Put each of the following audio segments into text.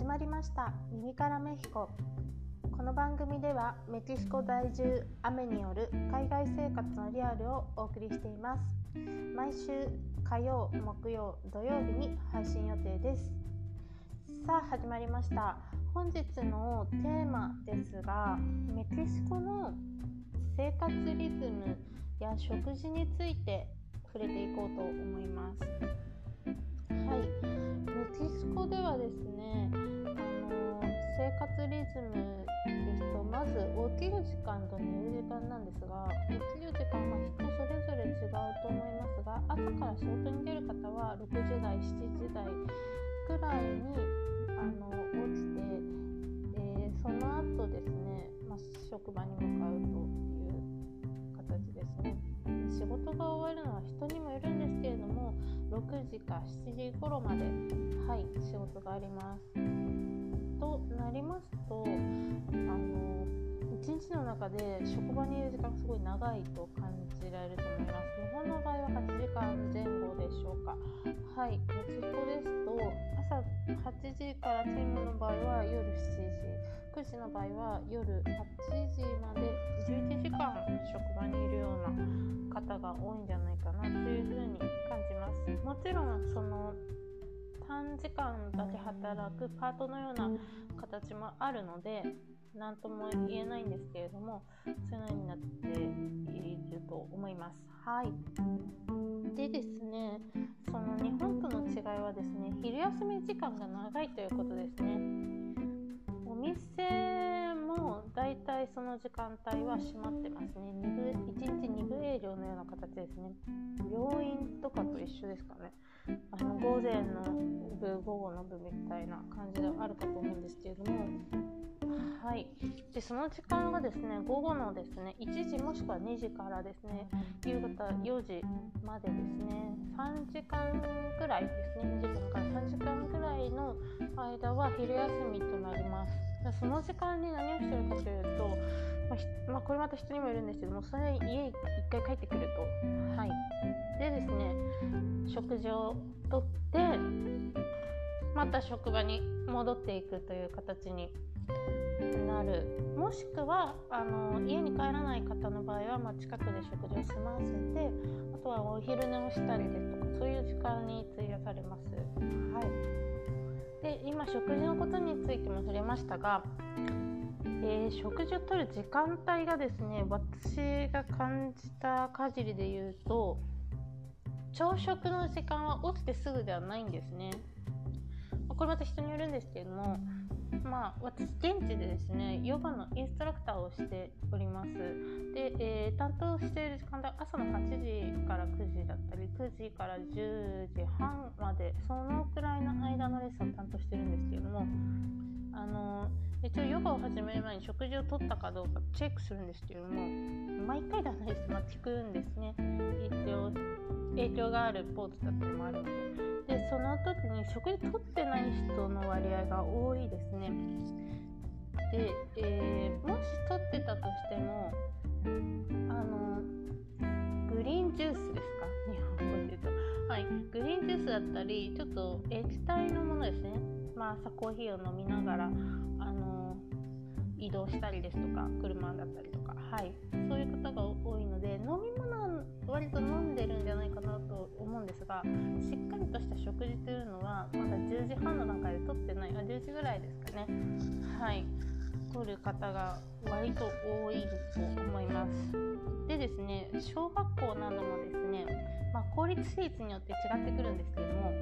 始まりました。耳からメヒコ。この番組ではメキシコ在住雨による海外生活のリアルをお送りしています。毎週火曜木曜土曜日に配信予定です。さあ始まりました。本日のテーマですがメキシコの生活リズムや食事について触れていこうと思います。はい。メキシコではですね生活リズムですとまず起きる時間と寝る時間なんですが起きる時間は人それぞれ違うと思いますが朝から仕事に出る方は6時台7時台くらいにあの起きて、えー、その後ですね、まあ、職場に向かうという形ですね仕事が終わるのは人にもよるんですけれども6時か7時頃まではい仕事があります。となりますとあの一日の中で職場にいる時間がすごい長いと感じられると思います。日本の場合は8時間前後でしょうか。はい、メキシコですと朝8時から勤務の場合は夜7時9時の場合は夜8時まで11時間職場にいるような方が多いんじゃないかなというふうに感じますもちろんその短時間だけ働くパートのような形もあるので何とも言えないんですけれどもそういうのになっていると思います。はい。でですねその日本との違いはですね昼休み時間が長いということですねお店も大体その時間帯は閉まってますね。2部1日2部営業のような形ですね。病院とかと一緒ですかね。あの午前の部午後の部みたいな感じではあるかと思うんですけれどもはい、でその時間がですね午後のですね1時もしくは2時からですね夕方4時までですね3時間ぐらいですね2時間から3時間ぐらいの間は昼休みとなります。その時間に何をしてるかというと、まあ、まあ、これまた人にもいるんですけどもそれ家一回帰ってくると。はい。でですね食事をとってまた職場に戻っていくという形になるもしくはあの家に帰らない方の場合は、まあ、近くで食事を済ませてあとはお昼寝をしたりですとかそういう時間に費やされます。はい、で今食事のことについても触れましたが、えー、食事をとる時間帯がですね私が感じた限りで言うと朝食の時間は起きてすぐではないんですね。これまた人によるんですけれどもまあ、私現地でですねヨガのインストラクターをしております。で、えー、担当している時間帯朝の8時から9時だったり9時から10時半までそのくらいの間のレッスンを担当してるんですけれどもあの一応ヨガを始める前に食事をとったかどうかチェックするんですけども毎回ではないですまあ、聞くんですね。影響影響があるポーズだったりもあるので。でその時に食事とってない人の割合が多いですね。で、えー、もしとってたとしてもあのグリーンジュースですか？日本語で言うと。はい。グリーンジュースだったりちょっと液体のものですね。まあ朝コーヒーを飲みながらあの移動したりですとか車だったりとか。はい。そういう方が多いので飲み物は割と飲んでるんじゃないかなと思うんですがしっかりとした食事というのはまだ10時半の段階で取ってない。あ10時ぐらいですかね。はい。取る方が割と多いと思います。でですね小学校などもですね、まあ、公立私立によって違ってくるんですけれども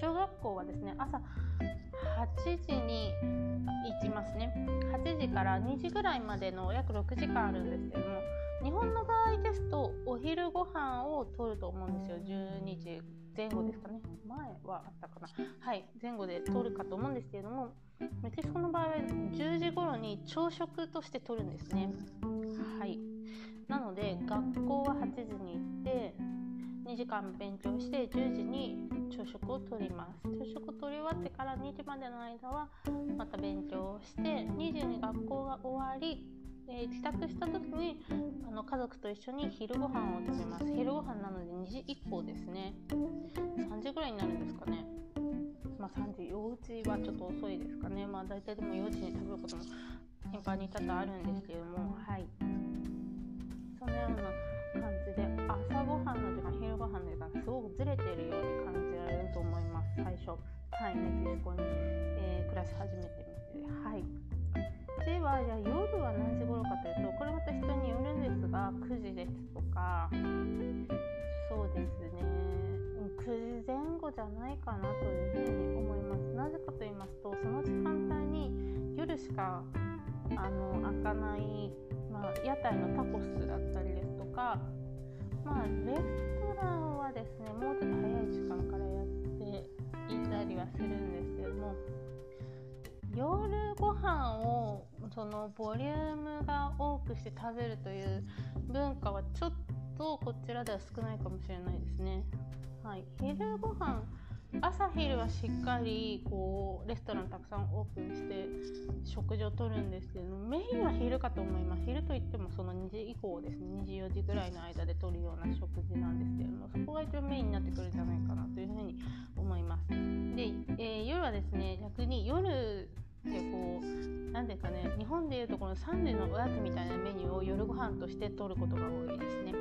小学校はですね朝8時に行きますね。8時から2時ぐらいまでの約6時間あるんですけども日本の場合ですとお昼ご飯をとると思うんですよ。12時前後ですかね。前はあったかな。はい前後でとるかと思うんですけれどもメキシコの場合は10時頃に朝食としてとるんですね。はい。なので学校は8時に行って2時間勉強して10時に朝食をとります。朝食をとり終わってから2時までの間はまた勉強をして2時に学校が終わりえー、帰宅した時にあの家族と一緒に昼ご飯を食べます。昼ご飯なので2時以降ですね。3時ぐらいになるんですかね。まあ、3時4時はちょっと遅いですかね。まあ大体でも4時に食べることも頻繁に多々あるんですけども。はい。そのような感じで朝ごはんの時間昼ごはんの時間すごくずれているように感じられると思います。最初。はい。メキシコに、えー、暮らし始めてみてはい。ではじゃあ夜は何時頃かというとこれまた人によるんですが9時ですとか。そうですね。9時前後じゃないかなというふうに思いますなぜかと言いますとその時間帯に夜しかあの開かない、まあ、屋台のタコスだったりですとかまあレストランはですねもうちょっと早い時間からやっていたりはするんですけども夜ご飯をそのボリュームが多くして食べるという文化はちょっとこちらでは少ないかもしれないですね。はい、昼ご飯朝昼はしっかりこうレストランたくさんオープンして食事をとるんですけどメインは昼かと思います。昼といってもその2時以降ですね。24時ぐらいの間でとるような食事なんですけれどもそこが一応メインになってくるんじゃないかなというふうに思います。で、えー、夜はですね逆に夜ってこう何ですかね日本でいうとこの3時のおやつみたいなメニューを夜ご飯としてとることが多いですね。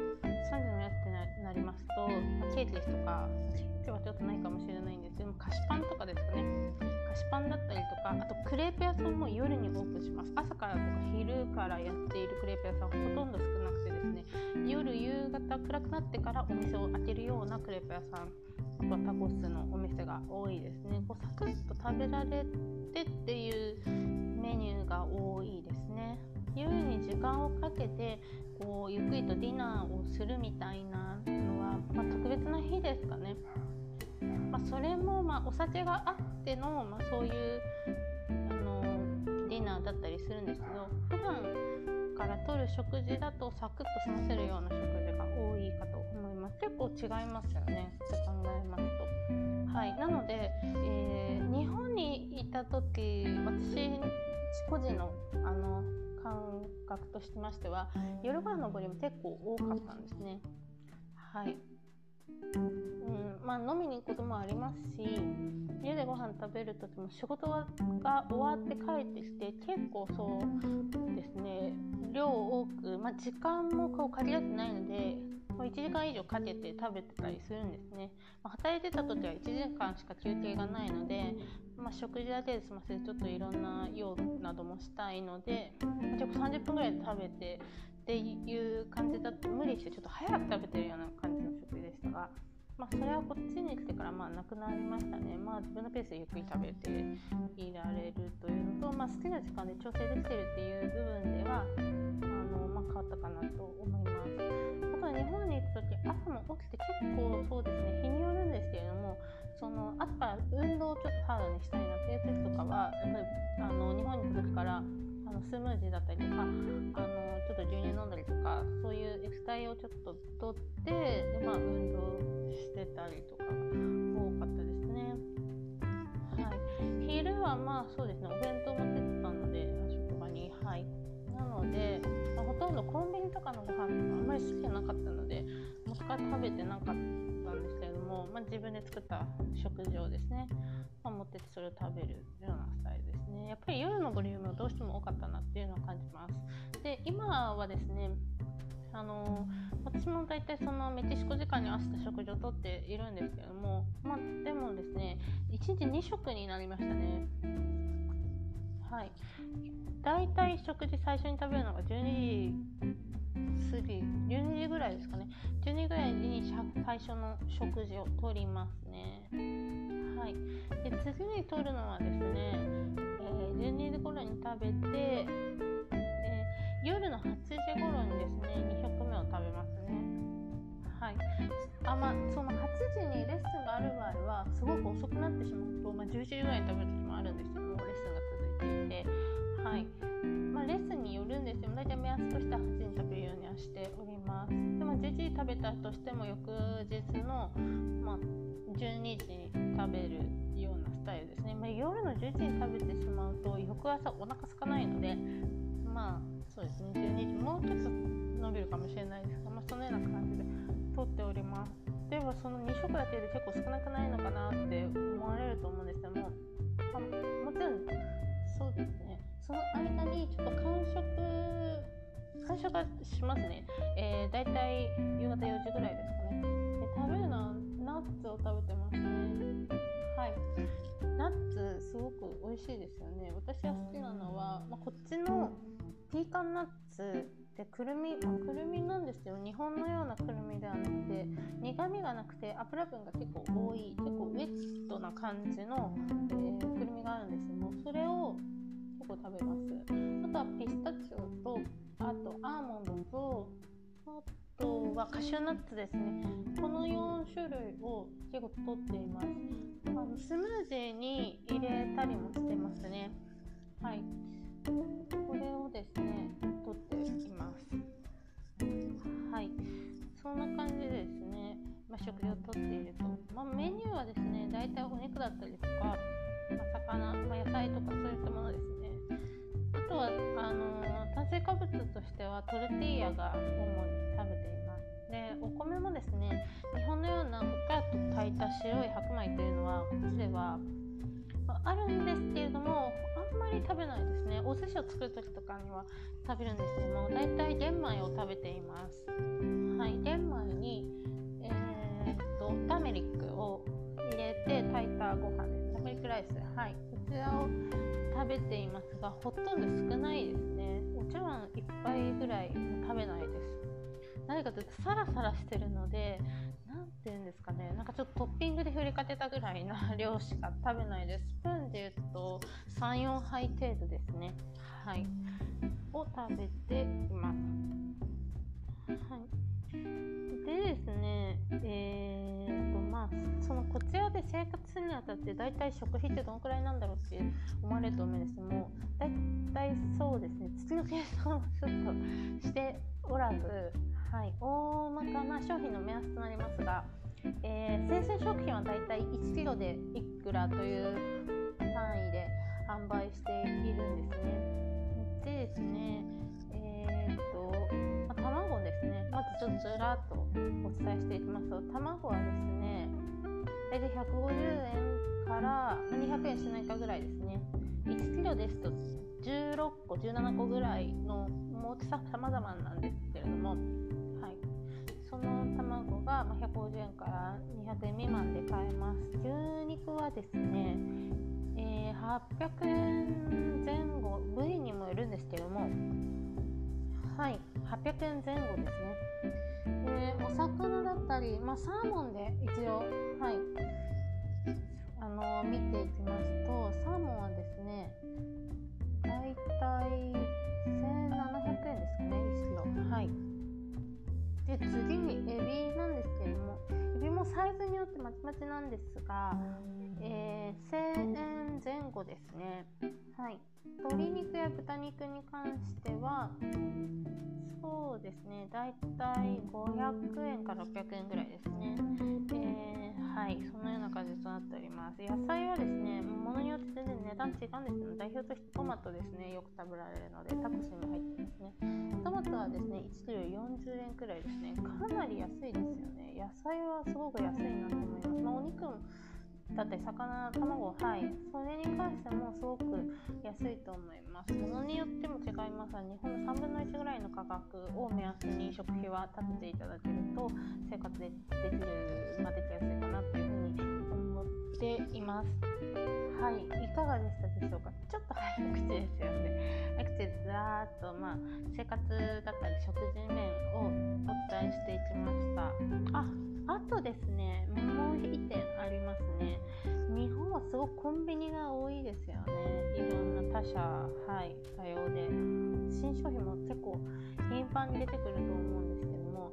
3時のおやつってなりますと、まあ、ケーキですとかケーキはちょっとないかもしれないんですけど菓子パンとかですかね。菓子パンだったりとかあとクレープ屋さんも夜にオープンします。朝からとか昼からやっているクレープ屋さんほとんど少なくてですね夜夕方暗くなってからお店を開けるようなクレープ屋さんあとはタコスのお店が多いですね。こうサクッと食べられてっていうメニューが多いですね。夜に時間をかけてこうゆっくりとディナーをするみたいなのは、まあ、特別な日ですかね、まあ、それもまあお酒があっての、まあ、そういうあのディナーだったりするんですけど普段からとる食事だとサクッと済ませるような食事が多いかと思います。結構違いますよね。って考えますと。はいなので、えー、日本にいた時私個人のあの感覚としましては夜ご飯のボリューム結構多かったんですね。はい。うんまあ、飲みに行くこともありますし家でご飯食べる時も仕事が終わって帰ってきて結構そうですね量多く、まあ、時間もこう限られてないので1時間以上かけて食べてたりするんですね、まあ、働いてた時は1時間しか休憩がないので、まあ、食事だけで済ませてちょっといろんな用などもしたいのでちょっと30分ぐらいで食べてっていう感じだと無理してちょっと早く食べてるような感じの食事でしたが。まあ、それはこっちに来てからまあなくなりましたね。まあ、自分のペースでゆっくり食べていられるというのと、まあ、好きな時間で調整できてるっていう部分ではあの、まあ、変わったかなと思います。あとは日本に行く時朝も起きて結構そうですね日によるんですけれどもその朝運動をちょっとハードにしたいなっていう時とかはやっぱりあの日本に行く時からあのスムージーだったりとかあのちょっと牛乳飲んだりとかそういう液体をちょっと取ってで、まあ、運動してたりとか多かったですね。はい、昼はまあそうですね。お弁当持ってったので職場にはいなので、まあ、ほとんどコンビニとかのご飯とかあんまり好きじゃなかったのでもしか食べてなかったんですけれども、まあ、自分で作った食事をですね、まあ、持ってってそれを食べるようなスタイルですね。やっぱり夜のボリどうしても多かったなっていうのは感じます。で今はですねあの私も大体そのメキシコ時間に合わせた食事をとっているんですけども、まあ、でもですね1日2食になりましたね。はい。大体食事最初に食べるのが12時。過ぎ12時ぐらいですかね。12時ぐらいに最初の食事をとりますね。はい。で次にとるのはですね、えー、12時頃に食べて夜の8時頃にですね2食目を食べますね。はい。あまあその8時にレッスンがある場合はすごく遅くなってしまうと、まあ、11時ぐらいに食べる時もあるんですけどもレッスンが続いていて。はい、レッスンによるんですよ。大体目安としては8時に食べるようにはしております。でも11時食べたとしても翌日の、まあ、12時に食べるようなスタイルですね、まあ、夜の11時に食べてしまうと翌朝お腹空かないのでまあそうですね。12時もうちょっと伸びるかもしれないですが、まあ、そのような感じで撮っております。でははその2食だけで結構少なくないのかなって思われると思うんですけどももちろんそうですね。その間にちょっと完食完食はしますね、えー、だいたい夕方4時ぐらいですかね。で食べるのはナッツを食べてますね。はい。ナッツすごく美味しいですよね。私が好きなのは、まあ、こっちのピーカンナッツでくるみ、まあ、くるみなんですよ日本のようなくるみではなくて苦みがなくて油分が結構多い結構ウェットな感じの、えー、くるみがあるんですよ。それを構食べます。あとはピスタチオとあとアーモンドとあとはカシューナッツですね。この4種類を結構取っています。あのスムージーに入れたりもしてますね。はい。これをですね取っています。はい。そんな感じですね、まあ、食事をとっていると、まあ、メニューはですね大体お肉だったりとか、まあ、魚、まあ、野菜とかそういったものですね。とはあの炭水化物としてはトルティーヤが主に食べています。でお米もですね日本のようなふっかりと炊いた白い白米というのはこっちではあるんですけれどもあんまり食べないですね。お寿司を作る時とかには食べるんですけども大体玄米を食べています。はい玄米にえー、っとターメリックを入れて炊いたご飯です。ターメリックライスはい。こちらを食べていますがほとんど少ないですね。お茶碗1杯ぐらい食べないです。なぜかというとサラサラしてるので何ていうんですかね。なんかちょっとトッピングで振りかけたぐらいな量しか食べないです。スプーンで言うと34杯程度ですね。はい。を食べています。はい。でですねえーそのこちらで生活するにあたって大体食費ってどのくらいなんだろうって思われると思うんです。けども大体そうですね。月の計算をちょっとしておらずはい、大まかな商品の目安となりますが、えー、生鮮食品はだいたい 1kg でいくらという単位で販売しているんですね。でですね、えー、ちょっとずらっとお伝えしていきますと、卵はですね、大体150円から200円しないかぐらいですね。1kg ですと16個、17個ぐらいの大きさ様々なんですけれども、その卵が150円から200円未満で買えます牛肉はですね、えー、800円前後部位にもよるんですけどもはい。800円前後ですね。えお魚だったり、まあ、サーモンで一応はい。あの見ていきますとサーモンはですねだいたい1700円ですかね1キロはい。で次にエビなんですけれどもエビもサイズによってまちまちなんですが、えー、1000円前後ですね。はい。鶏肉や豚肉に関してはそうですねだいたい500円から600円ぐらいですね、えー、はいそのような感じとなっております。野菜はですねものによって全然値段違うんですけど代表としてトマトですねよく食べられるのでタコスにも入ってますね。トマトはですね1キロ40円くらいですね。かなり安いですよね。野菜はすごく安いなと思います、まあ、お肉もだって魚卵はい。それに関してもすごく安いと思います。ものによっても違いますが日本の3分の1ぐらいの価格を目安に食費は立てていただけると生活でできる、まあ、できやすいかなというふうにっています。はいいかがでしたでしょうか？ちょっと早口ですよね。早口でずらーっと、まあ、生活だったり食事面をお伝えしていきました。ああとですねもう1点ありますね。日本はすごくコンビニが多いですよね。いろんな他社はい多様で。新商品も結構頻繁に出てくると思うんですけども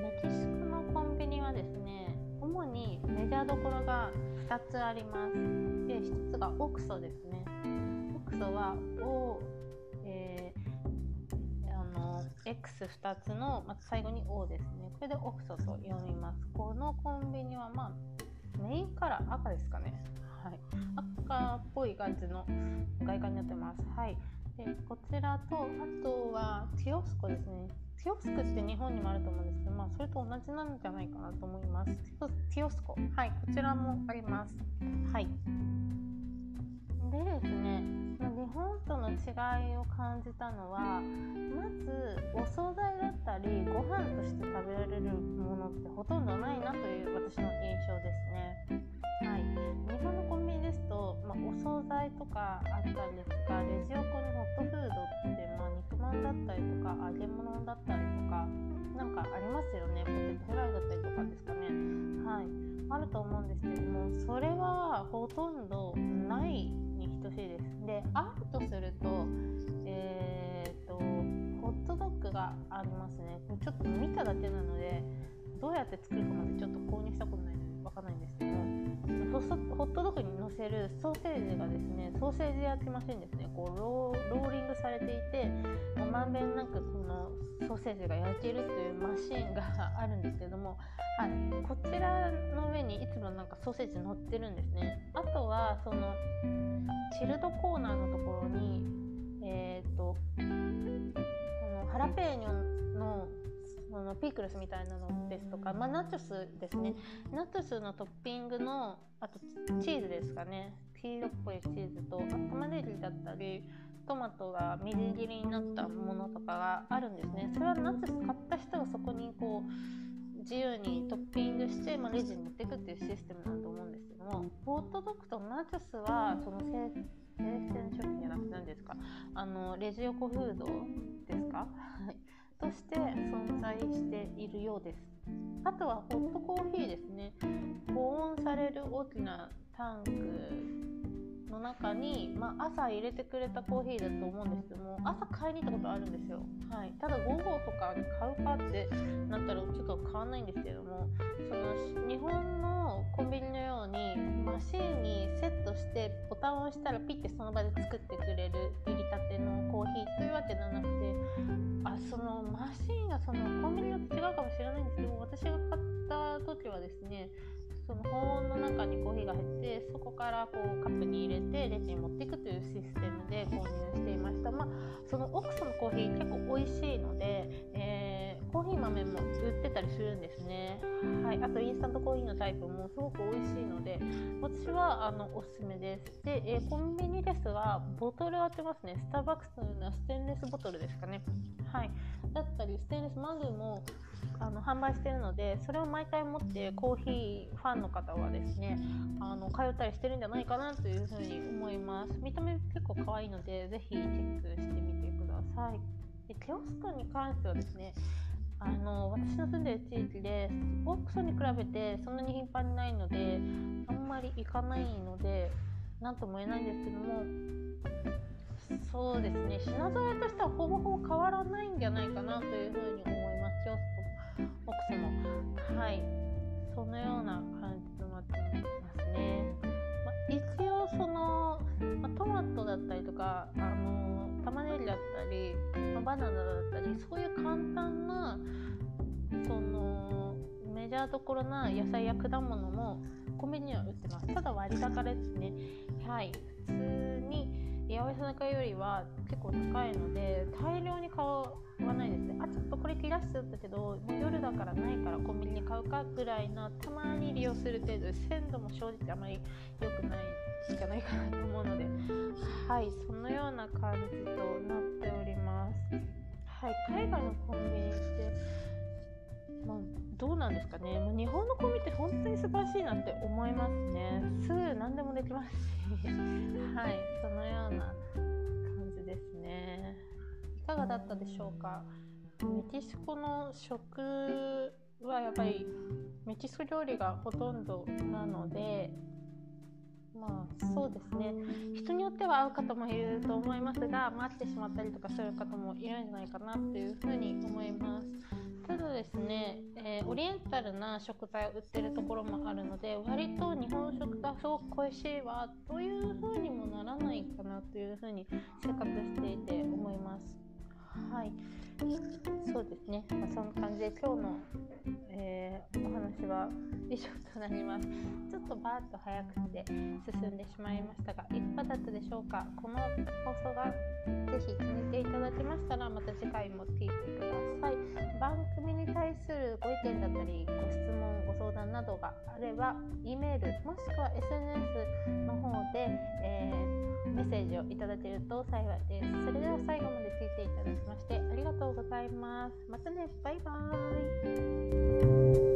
メキシコのコンビニはですね主にメジャーどころが2つあります。で1つがオクソですね。オクソは O、えー、あの X2 つの、ま、最後に O ですね。これでオクソと読みます。このコンビニはまあメインカラー赤ですかね。はい。赤っぽい感じの外観になってます。はい。でこちらとあとはキオスコですね。ティオスクって日本にもあると思うんですけど、まあ、それと同じなんじゃないかなと思います。ティオスコ。はい、こちらもあります。はい。でですね、日本との違いを感じたのは、まずお惣菜だったり、ご飯として食べられるものってほとんどないなという私の印象ですね。はい、日本のコンビニですと、まあ、お惣菜とかあったんですがレジ横にホットフードって、まあ、肉まんだったりとか揚げ物だったりとかなんかありますよね。ポテトフライだったりとかですかね。はい。あると思うんですけどもそれはほとんどないに等しいです。であるとするとえー、っとホットドッグがありますね。ちょっと見ただけなのでどうやって作るかまでちょっと購入したことないので。わかんないんですけどホットドッグに乗せるソーセージがですねソーセージ焼きマシンですね。こうローリングされていてまんべんなくこのソーセージが焼けるというマシンがあるんですけども、はい、こちらの上にいつもなんかソーセージ乗ってるんですね。あとはそのチルドコーナーのところにえっ、ー、とあのハラペーニョのそのピクルスみたいなのですとか、まあ、ナチョスですね。ナチョスのトッピングのあとチーズですかね。黄色っぽいチーズと玉ねぎだったりトマトがみじん切りになったものとかがあるんですね。それはナチョス買った人がそこにこう自由にトッピングして、まあ、レジに持っていくっていうシステムだと思うんですけどもホットドッグとナチョスはその生鮮食品じゃなくて何ですか？あのレジ横フードですか？として存在しているようです。あとはホットコーヒーですね。保温される大きなタンクの中に、まあ、朝入れてくれたコーヒーだと思うんですけども朝買いに行ったことあるんですよ、はい、ただ午後とかに買うかってなったらちょっと買わんないんですけどもその日本のコンビニのようにマシンにセットしてボタンを押したらピッてその場で作ってくれるはですねその保温の中にコーヒーが入ってそこからこうカップに入れてレジに持っていくというシステムで購入していました。まあその奥さんのコーヒー結構美味しいので、えー、コーヒー豆も売ってたりするんですね。はい。あとインスタントコーヒーのタイプもすごく美味しいので私はあのおすすめです。で、えー、コンビニですがボトルを当てますね。スターバックスのようなステンレスボトルですかね。はい。だったりステンレスマグもあの販売してるのでそれを毎回持ってコーヒーファンの方はですねあの通ったりしてるんじゃないかなというふうに思います見た目結構可愛いのでぜひチェックしてみてくださいでテオスクに関してはですねあの私の住んでる地域でオークションに比べてそんなに頻繁にないのであんまり行かないので何とも言えないんですけどもそうですね品揃えとしてはほぼほぼ変わらないんじゃないかなというふうに思います。奥様はいそのような感じとなってますね、まあ、一応その、まあ、トマトだったりとかあの玉ねぎだったり、まあ、バナナだったりそういう簡単なそのメジャーどころな野菜や果物もコンビニには売ってます。ただ割高ですね。はい。普通に八百屋さん中よりは結構高いので大量に買わないですね。あちょっとこれ切らしちゃったけどもう夜だからないからコンビニに買うかぐらいなたまに利用する程度鮮度も正直あまり良くないんじゃないかなと思うのではいそのような感じとなっております。はい海外のコンビニってまあ、どうなんですかね。もう日本のコンビって本当に素晴らしいなって思いますね。すぐ何でもできますし。はいそのような感じですね。いかがだったでしょうか。メキシコの食はやっぱりメキシコ料理がほとんどなのでまあそうですね。人によっては合う方もいると思いますが待ってしまったりとかする方もいるんじゃないかなっていうふうに思います。ただですね、えー、オリエンタルな食材を売ってるところもあるので割と日本食がすごく恋しいわというふうにもならないかなというふうに生活していて思います。はい。そうですね、まあ、そんな感じで今日の、えー、お話は以上となります。ちょっとバーッと早くて進んでしまいましたがいかがだったでしょうか。この放送がぜひ気に入っていただけましたらまた次回も聞いてください。番組に対するご意見だったりご質問ご相談などがあれば E メールもしくは SNS の方で、えー、メッセージをいただけると幸いです。それでは最後まで聞いていただきましてありがとうございます。またね。バイバーイ。